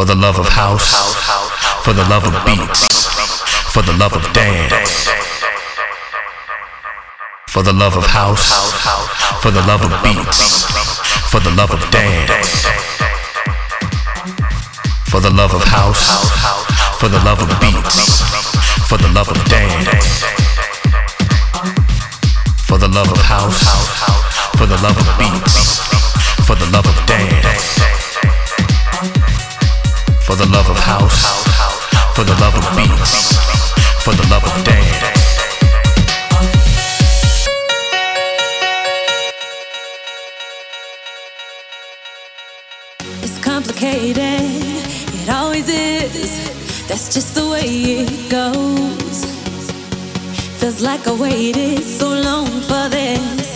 For the love of house, house, house, for the love of beats, for the love of dance. For the love of house, house, house, for the love of beats, for the love of dance. For the love of house, house, house, for the love of beats, for the love of dance. For the love of house, for the love of beats, for the love of dance. For the love of house, for the love of beats, for the love of dance. It's complicated, it always is. That's just the way it goes. Feels like I waited so long for this.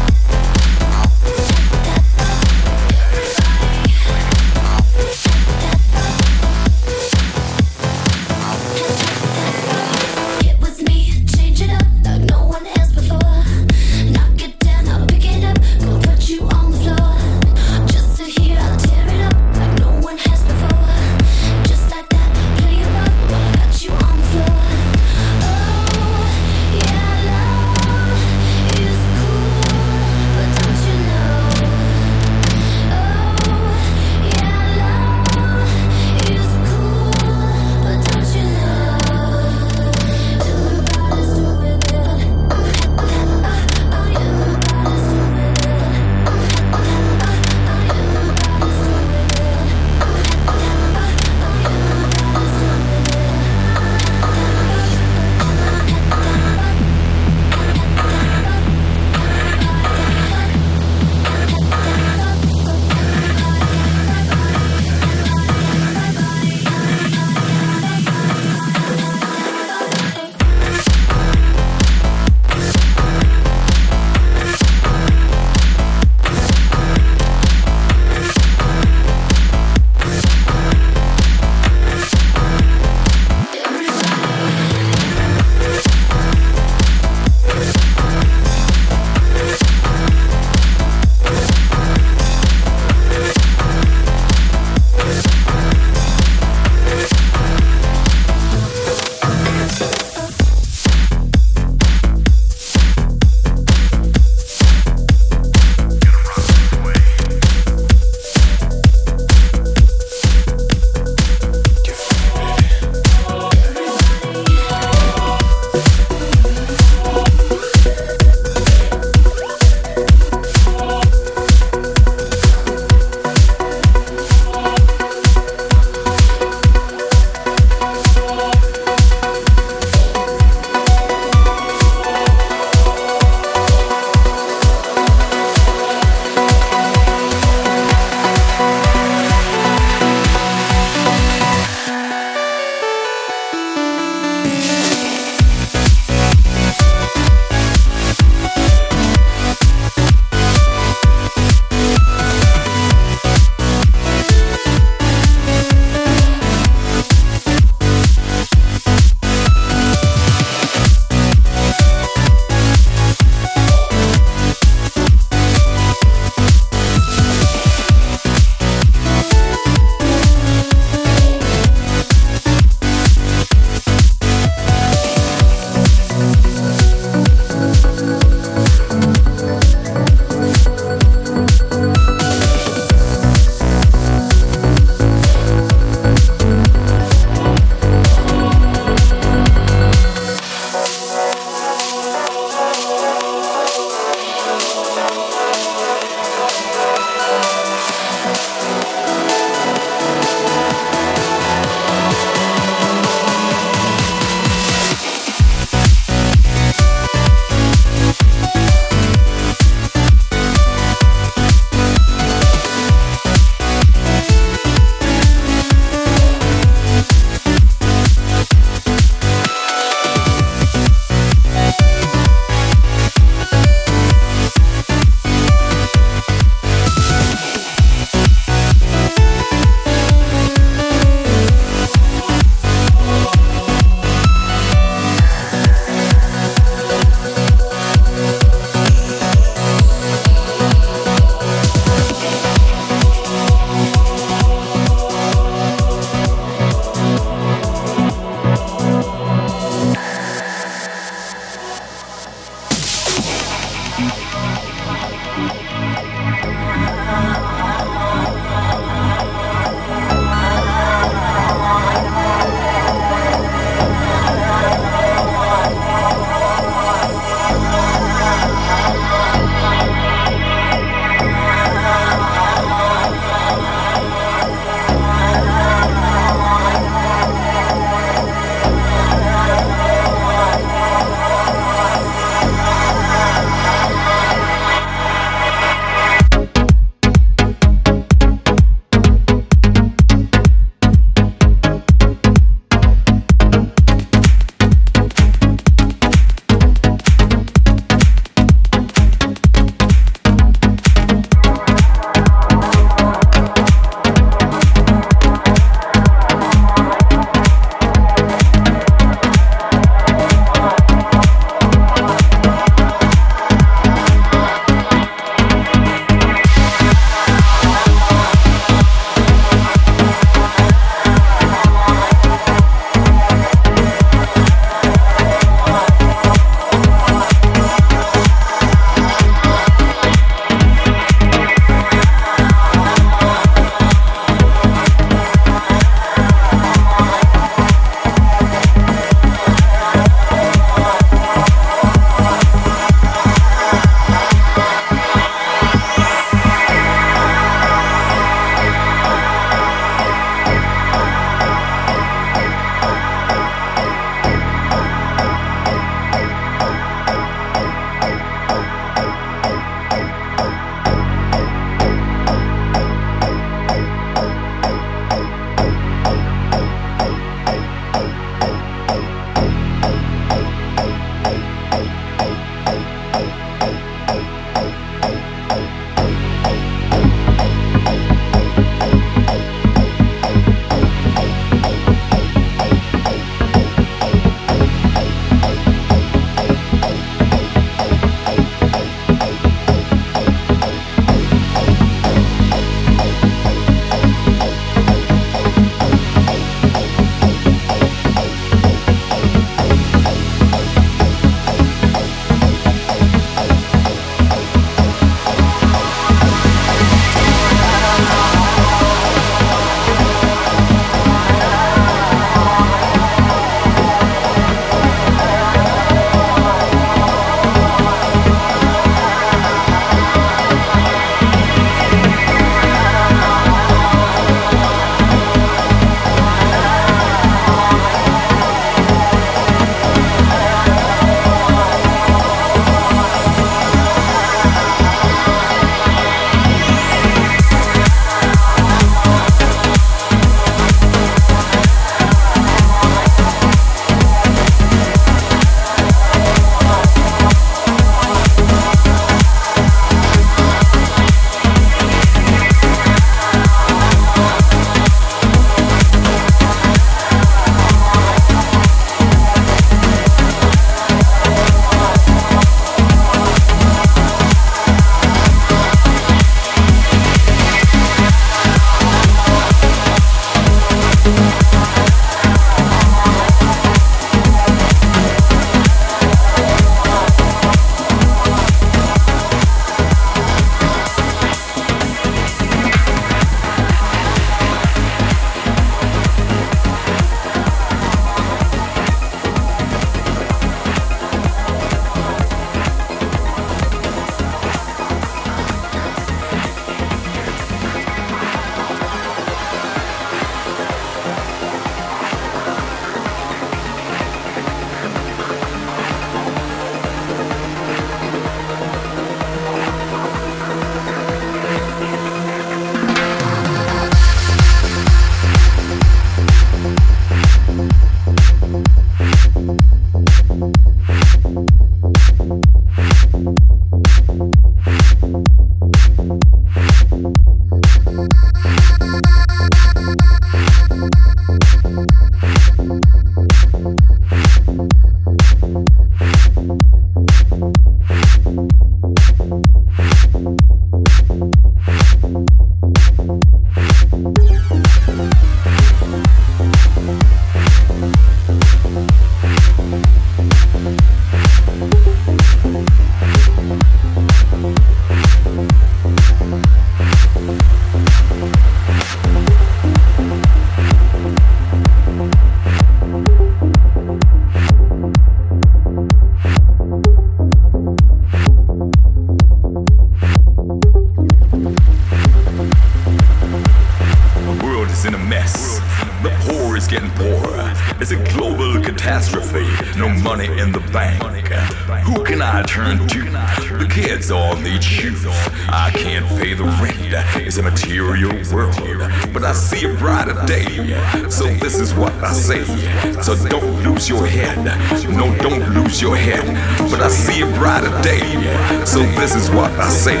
This is what I say.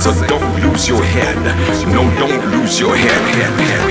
So don't lose your head. No, don't lose your head. head, head.